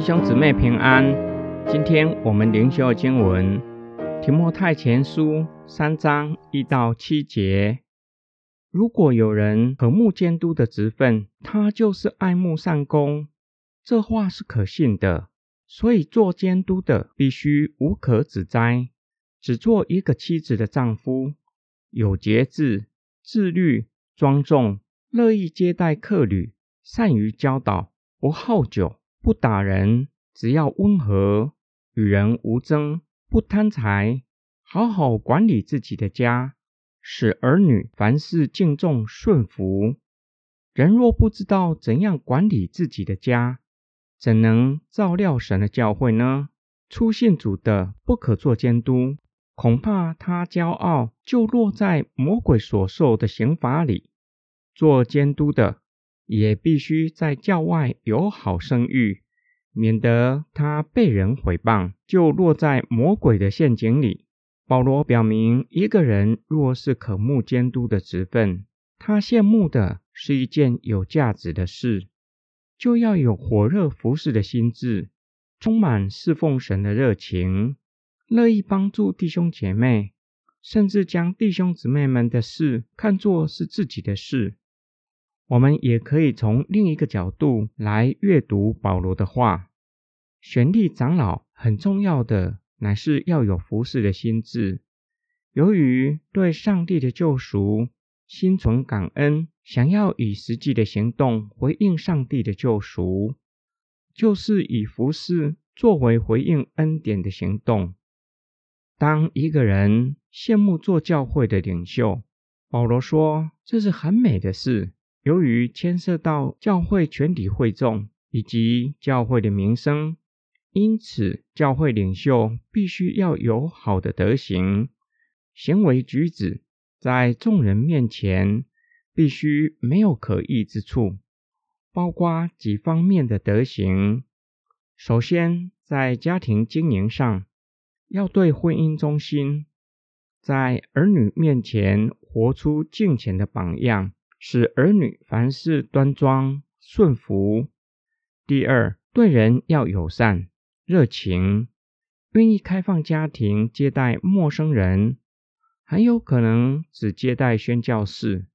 弟兄姊妹平安。今天我们灵修经文《提摩太前书》三章一到七节。如果有人和睦监督的职分，他就是爱慕善功，这话是可信的。所以做监督的必须无可指摘，只做一个妻子的丈夫，有节制、自律、庄重，乐意接待客旅，善于教导，不好酒。不打人，只要温和，与人无争，不贪财，好好管理自己的家，使儿女凡事敬重顺服。人若不知道怎样管理自己的家，怎能照料神的教会呢？初信主的不可做监督，恐怕他骄傲，就落在魔鬼所受的刑罚里。做监督的。也必须在教外有好声誉，免得他被人毁谤，就落在魔鬼的陷阱里。保罗表明，一个人若是渴慕监督的职分，他羡慕的是一件有价值的事，就要有火热服侍的心智，充满侍奉神的热情，乐意帮助弟兄姐妹，甚至将弟兄姊妹们的事看作是自己的事。我们也可以从另一个角度来阅读保罗的话。选立长老很重要的乃是要有服侍的心智。由于对上帝的救赎心存感恩，想要以实际的行动回应上帝的救赎，就是以服侍作为回应恩典的行动。当一个人羡慕做教会的领袖，保罗说这是很美的事。由于牵涉到教会全体会众以及教会的名声，因此教会领袖必须要有好的德行，行为举止在众人面前必须没有可疑之处，包括几方面的德行。首先，在家庭经营上，要对婚姻忠心，在儿女面前活出敬虔的榜样。使儿女凡事端庄顺服。第二，对人要友善、热情，愿意开放家庭接待陌生人，很有可能只接待宣教士。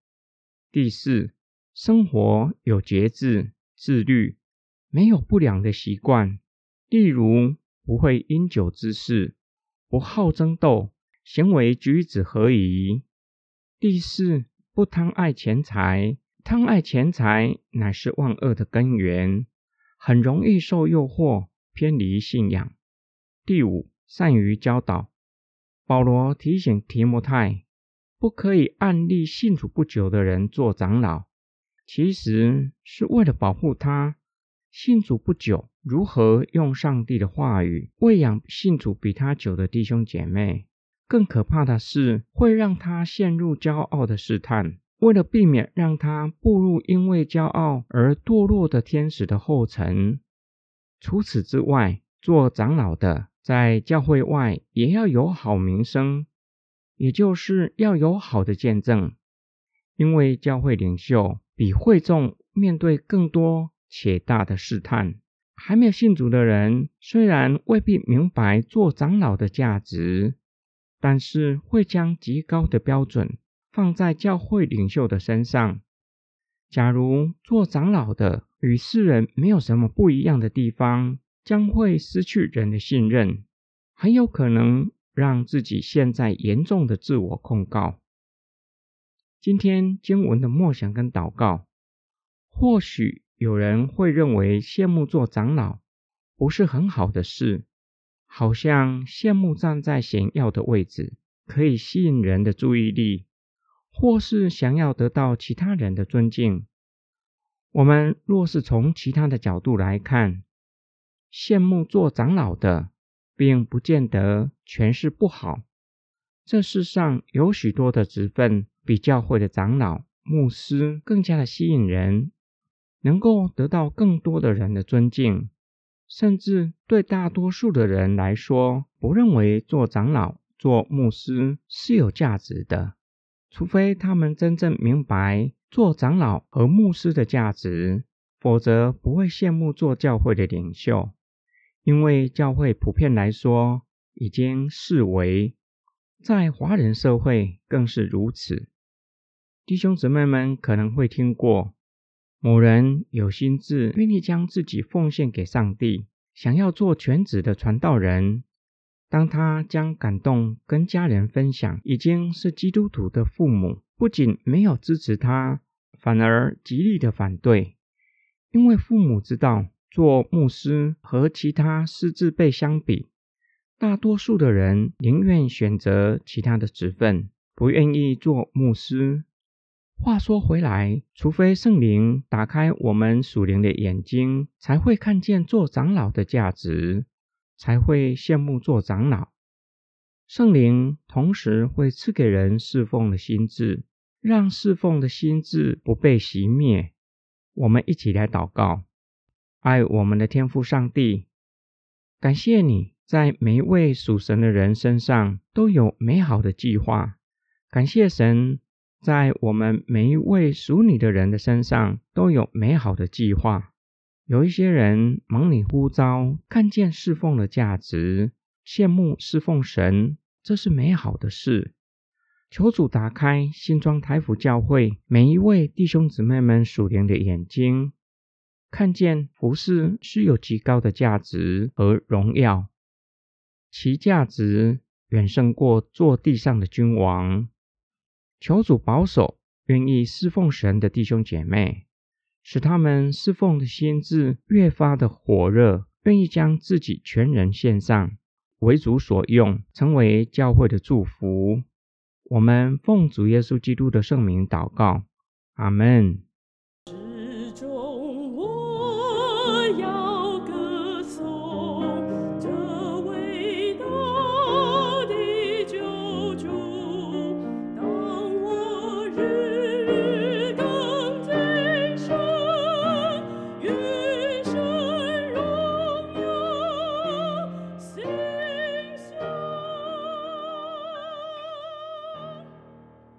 第四，生活有节制、自律，没有不良的习惯，例如不会因酒滋事，不好争斗，行为举止合宜。第四。不贪爱钱财，贪爱钱财乃是万恶的根源，很容易受诱惑，偏离信仰。第五，善于教导。保罗提醒提摩太，不可以暗立信主不久的人做长老，其实是为了保护他信主不久，如何用上帝的话语喂养信主比他久的弟兄姐妹。更可怕的是，会让他陷入骄傲的试探。为了避免让他步入因为骄傲而堕落的天使的后尘，除此之外，做长老的在教会外也要有好名声，也就是要有好的见证。因为教会领袖比会众面对更多且大的试探。还没有信主的人，虽然未必明白做长老的价值。但是会将极高的标准放在教会领袖的身上。假如做长老的与世人没有什么不一样的地方，将会失去人的信任，很有可能让自己陷在严重的自我控告。今天经文的默想跟祷告，或许有人会认为羡慕做长老不是很好的事。好像羡慕站在显要的位置，可以吸引人的注意力，或是想要得到其他人的尊敬。我们若是从其他的角度来看，羡慕做长老的，并不见得全是不好。这世上有许多的职分，比教会的长老、牧师更加的吸引人，能够得到更多的人的尊敬。甚至对大多数的人来说，不认为做长老、做牧师是有价值的，除非他们真正明白做长老和牧师的价值，否则不会羡慕做教会的领袖。因为教会普遍来说已经视为，在华人社会更是如此。弟兄姊妹们可能会听过，某人有心智，愿意将自己奉献给上帝，想要做全职的传道人。当他将感动跟家人分享，已经是基督徒的父母，不仅没有支持他，反而极力的反对，因为父母知道做牧师和其他师资辈相比，大多数的人宁愿选择其他的职分，不愿意做牧师。话说回来，除非圣灵打开我们属灵的眼睛，才会看见做长老的价值，才会羡慕做长老。圣灵同时会赐给人侍奉的心智，让侍奉的心智不被熄灭。我们一起来祷告：爱我们的天父上帝，感谢你在每一位属神的人身上都有美好的计划。感谢神。在我们每一位属你的人的身上，都有美好的计划。有一些人忙你呼召，看见侍奉的价值，羡慕侍奉神，这是美好的事。求主打开新庄台府教会每一位弟兄姊妹们属灵的眼睛，看见服饰是有极高的价值和荣耀，其价值远胜过做地上的君王。求主保守愿意侍奉神的弟兄姐妹，使他们侍奉的心智越发的火热，愿意将自己全人献上，为主所用，成为教会的祝福。我们奉主耶稣基督的圣名祷告，阿门。